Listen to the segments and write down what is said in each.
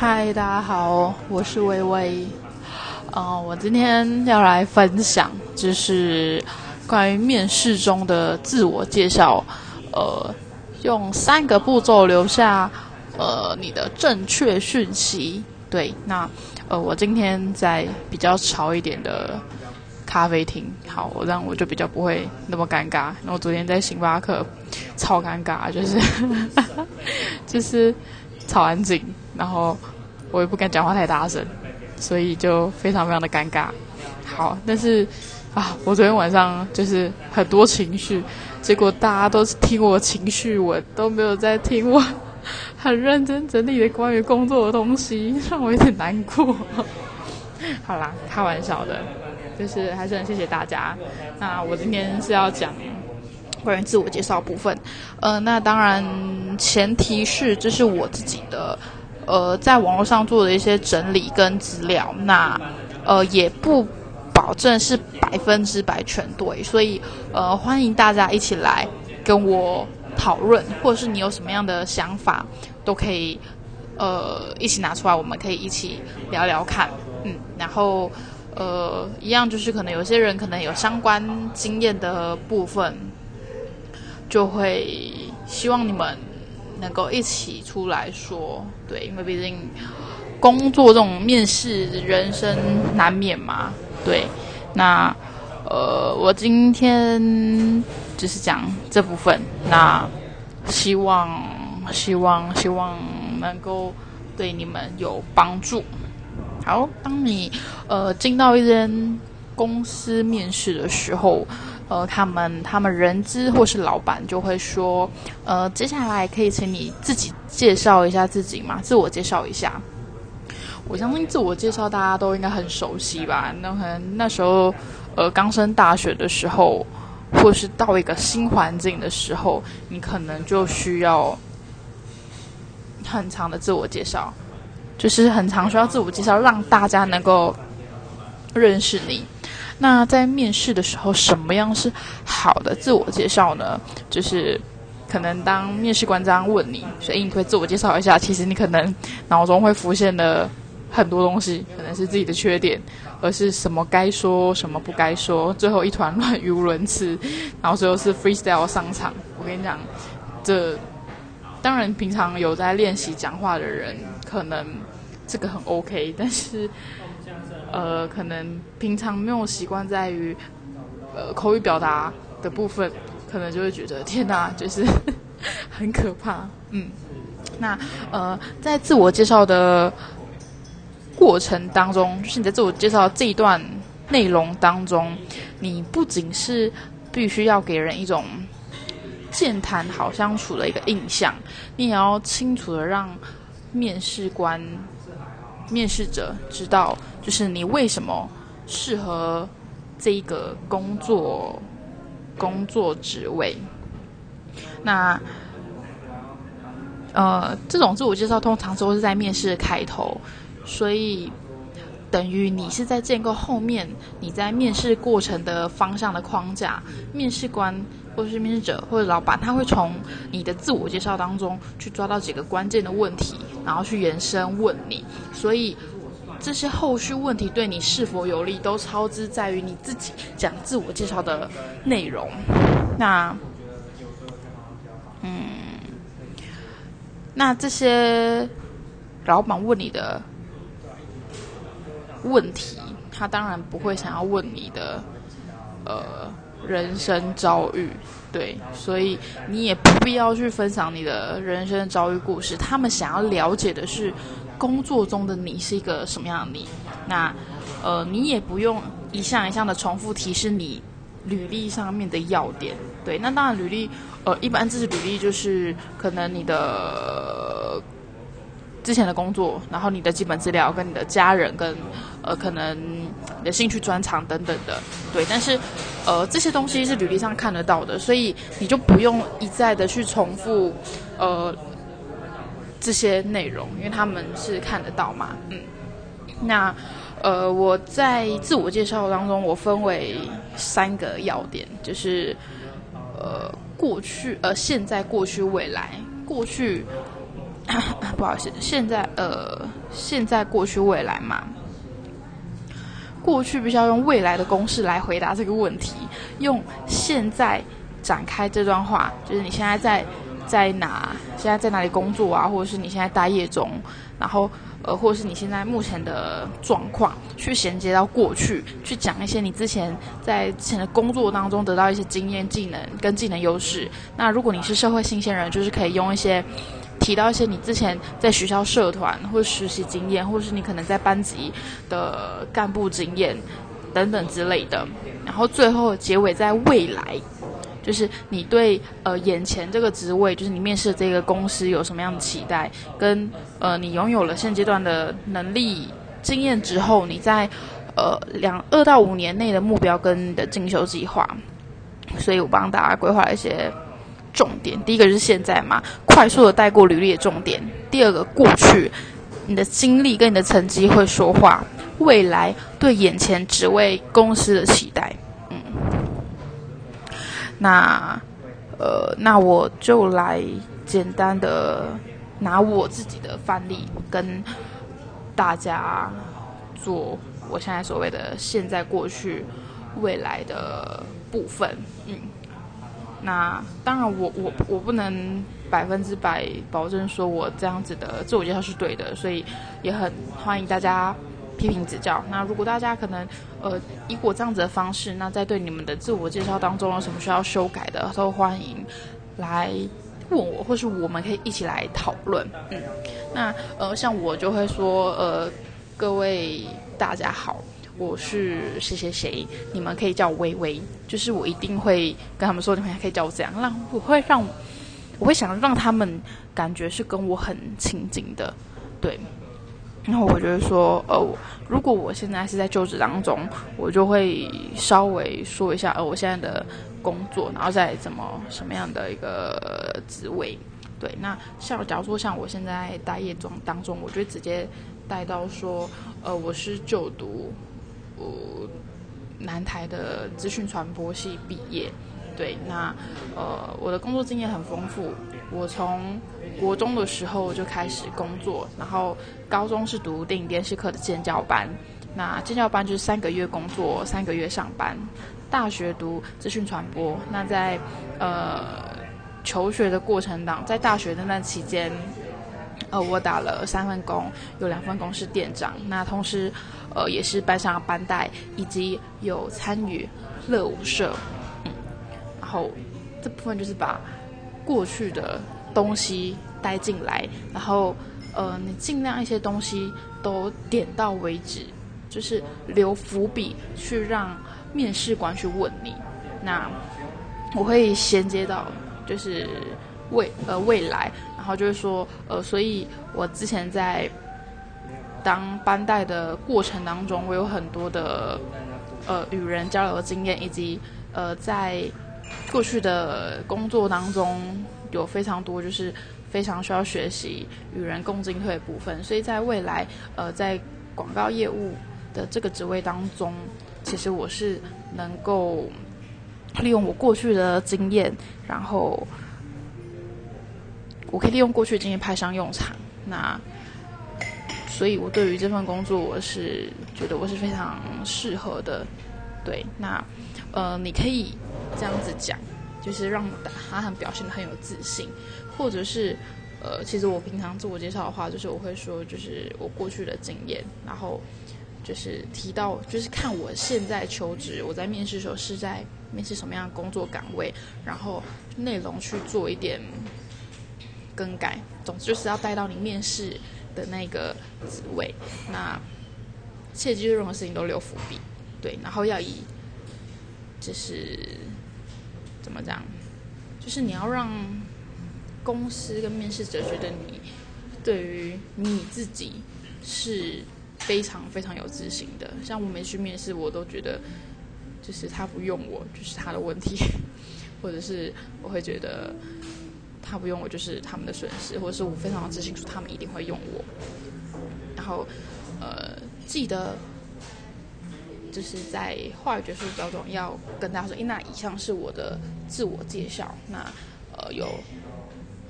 嗨，大家好，我是微微。嗯，我今天要来分享，就是关于面试中的自我介绍。呃，用三个步骤留下呃你的正确讯息。对，那呃，我今天在比较潮一点的咖啡厅，好，我这样我就比较不会那么尴尬。那我昨天在星巴克超尴尬，就是 就是超安静，然后我也不敢讲话太大声，所以就非常非常的尴尬。好，但是啊，我昨天晚上就是很多情绪，结果大家都是听我情绪，我都没有在听我。很认真整理的关于工作的东西，让我有点难过。好啦，开玩笑的，就是还是很谢谢大家。那我今天是要讲关于自我介绍部分。呃，那当然前提是这是我自己的，呃，在网络上做的一些整理跟资料。那呃，也不保证是百分之百全对，所以呃，欢迎大家一起来跟我。讨论，或者是你有什么样的想法，都可以，呃，一起拿出来，我们可以一起聊聊看，嗯，然后，呃，一样就是可能有些人可能有相关经验的部分，就会希望你们能够一起出来说，对，因为毕竟工作这种面试，人生难免嘛，对，那。呃，我今天就是讲这部分，那希望希望希望能够对你们有帮助。好，当你呃进到一间公司面试的时候，呃，他们他们人资或是老板就会说，呃，接下来可以请你自己介绍一下自己吗？自我介绍一下。我相信自我介绍大家都应该很熟悉吧？那可能那时候。呃，刚升大学的时候，或是到一个新环境的时候，你可能就需要很长的自我介绍，就是很长需要自我介绍，让大家能够认识你。那在面试的时候，什么样是好的自我介绍呢？就是可能当面试官这样问你，所以你会自我介绍一下，其实你可能脑中会浮现的很多东西，可能是自己的缺点。而是什么该说什么不该说，最后一团乱，语无伦次，然后最后是 freestyle 上场。我跟你讲，这当然平常有在练习讲话的人，可能这个很 OK，但是呃，可能平常没有习惯在于呃口语表达的部分，可能就会觉得天哪，就是 很可怕。嗯，那呃，在自我介绍的。过程当中，就是你在自我介绍这一段内容当中，你不仅是必须要给人一种健谈好相处的一个印象，你也要清楚的让面试官、面试者知道，就是你为什么适合这一个工作工作职位。那呃，这种自我介绍通常都是在面试开头。所以，等于你是在建构后面你在面试过程的方向的框架。面试官或者是面试者或者老板，他会从你的自我介绍当中去抓到几个关键的问题，然后去延伸问你。所以，这些后续问题对你是否有利，都超之在于你自己讲自我介绍的内容。那，嗯，那这些老板问你的。问题，他当然不会想要问你的，呃，人生遭遇，对，所以你也不必要去分享你的人生遭遇故事。他们想要了解的是工作中的你是一个什么样的你。那，呃，你也不用一项一项的重复提示你履历上面的要点。对，那当然履历，呃，一般这是履历，就是可能你的。之前的工作，然后你的基本资料，跟你的家人，跟呃，可能你的兴趣专长等等的，对。但是，呃，这些东西是履历上看得到的，所以你就不用一再的去重复，呃，这些内容，因为他们是看得到嘛。嗯。那，呃，我在自我介绍当中，我分为三个要点，就是，呃，过去、呃，现在、过去、未来。过去。不好意思，现在呃，现在、过去、未来嘛。过去必须要用未来的公式来回答这个问题，用现在展开这段话，就是你现在在在哪，现在在哪里工作啊，或者是你现在待业中，然后呃，或者是你现在目前的状况，去衔接到过去，去讲一些你之前在之前的工作当中得到一些经验、技能跟技能优势。那如果你是社会新鲜人，就是可以用一些。提到一些你之前在学校社团或实习经验，或者是你可能在班级的干部经验等等之类的。然后最后结尾在未来，就是你对呃眼前这个职位，就是你面试这个公司有什么样的期待，跟呃你拥有了现阶段的能力经验之后，你在呃两二到五年内的目标跟你的进修计划。所以我帮大家规划一些。重点，第一个就是现在嘛，快速的带过履历的重点。第二个，过去你的经历跟你的成绩会说话，未来对眼前职位公司的期待。嗯，那呃，那我就来简单的拿我自己的范例跟大家做我现在所谓的现在、过去、未来的部分。嗯。那当然，我我我不能百分之百保证说我这样子的自我介绍是对的，所以也很欢迎大家批评指教。那如果大家可能呃以我这样子的方式，那在对你们的自我介绍当中有什么需要修改的，都欢迎来问我，或是我们可以一起来讨论。嗯，那呃像我就会说呃各位大家好。我是谁谁谁，你们可以叫我微微，就是我一定会跟他们说，你们可以叫我这样，让我会让我会想让他们感觉是跟我很亲近的，对。然后我觉得说，呃，如果我现在是在就职当中，我就会稍微说一下，呃，我现在的工作，然后再怎么什么样的一个职位，对。那像假如说像我现在待业中当中，我就直接带到说，呃，我是就读。我南台的资讯传播系毕业，对，那呃我的工作经验很丰富。我从国中的时候就开始工作，然后高中是读电影电视课的建教班，那建教班就是三个月工作，三个月上班。大学读资讯传播，那在呃求学的过程当，在大学的那期间。呃，我打了三份工，有两份工是店长，那同时，呃，也是班上班带，以及有参与乐舞社，嗯，然后这部分就是把过去的东西带进来，然后，呃，你尽量一些东西都点到为止，就是留伏笔去让面试官去问你，那我会衔接到就是未呃未来。然后就是说，呃，所以我之前在当班带的过程当中，我有很多的呃与人交流的经验，以及呃在过去的工作当中有非常多就是非常需要学习与人共进退的部分。所以在未来，呃，在广告业务的这个职位当中，其实我是能够利用我过去的经验，然后。我可以利用过去的经验派上用场，那，所以我对于这份工作，我是觉得我是非常适合的，对，那，呃，你可以这样子讲，就是让他很表现的很有自信，或者是，呃，其实我平常自我介绍的话，就是我会说，就是我过去的经验，然后就是提到，就是看我现在求职，我在面试的时候是在面试什么样的工作岗位，然后内容去做一点。更改，总之就是要带到你面试的那个职位。那切记，任何事情都留伏笔，对。然后要以，就是怎么讲，就是你要让公司跟面试者觉得你对于你自己是非常非常有自信的。像我没去面试，我都觉得就是他不用我，就是他的问题，或者是我会觉得。他不用我就是他们的损失，或者是我非常的自信说他们一定会用我。然后，呃，记得就是在话语结束当中要跟大家说，那以上是我的自我介绍。那呃，有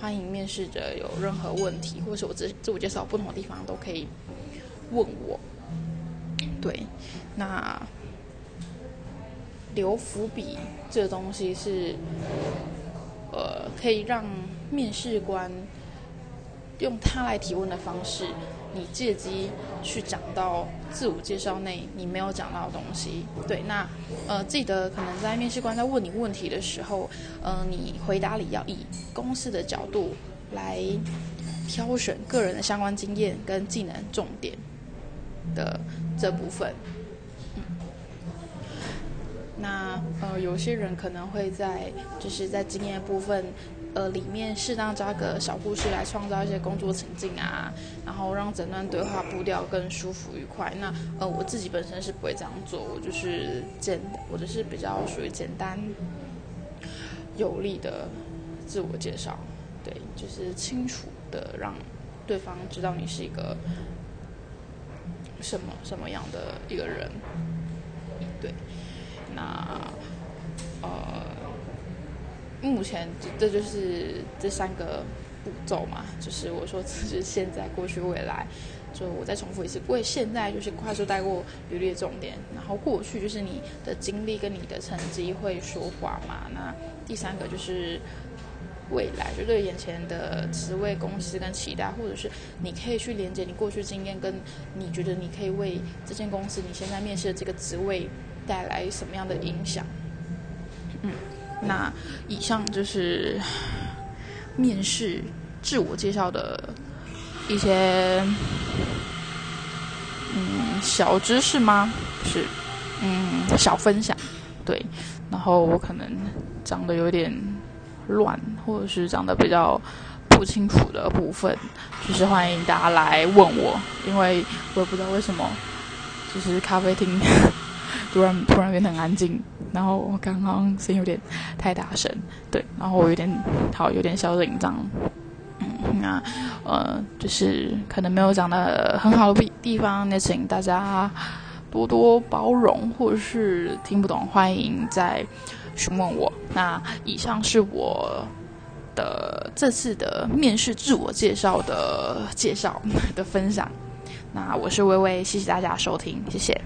欢迎面试者有任何问题，或者是我自自我介绍不同的地方都可以问我。对，那留伏笔这个东西是，呃，可以让面试官用他来提问的方式。你借机去讲到自我介绍内你没有讲到的东西，对，那呃记得可能在面试官在问你问题的时候，呃你回答里要以公司的角度来挑选个人的相关经验跟技能重点的这部分。那呃有些人可能会在就是在经验部分。呃，里面适当加个小故事来创造一些工作情境啊，然后让整段对话步调更舒服愉快。那呃，我自己本身是不会这样做，我就是简，我就是比较属于简单有力的自我介绍，对，就是清楚的让对方知道你是一个什么什么样的一个人，对，那呃。目前这这就是这三个步骤嘛，就是我说这是现在、过去、未来，就我再重复一次。为现在就是快速带过履历的重点，然后过去就是你的经历跟你的成绩会说话嘛。那第三个就是未来，就对眼前的职位、公司跟期待，或者是你可以去连接你过去经验，跟你觉得你可以为这间公司你现在面试的这个职位带来什么样的影响？嗯。那以上就是面试自我介绍的一些嗯小知识吗？是嗯小分享对，然后我可能讲的有点乱，或者是讲的比较不清楚的部分，就是欢迎大家来问我，因为我也不知道为什么，就是咖啡厅。突然突然变得很安静，然后我刚刚声音有点太大声，对，然后我有点好有点小紧张，嗯，那呃就是可能没有讲的很好的地地方，那请大家多多包容，或者是听不懂，欢迎再询问我。那以上是我的这次的面试自我介绍的介绍的分享，那我是微微，谢谢大家收听，谢谢。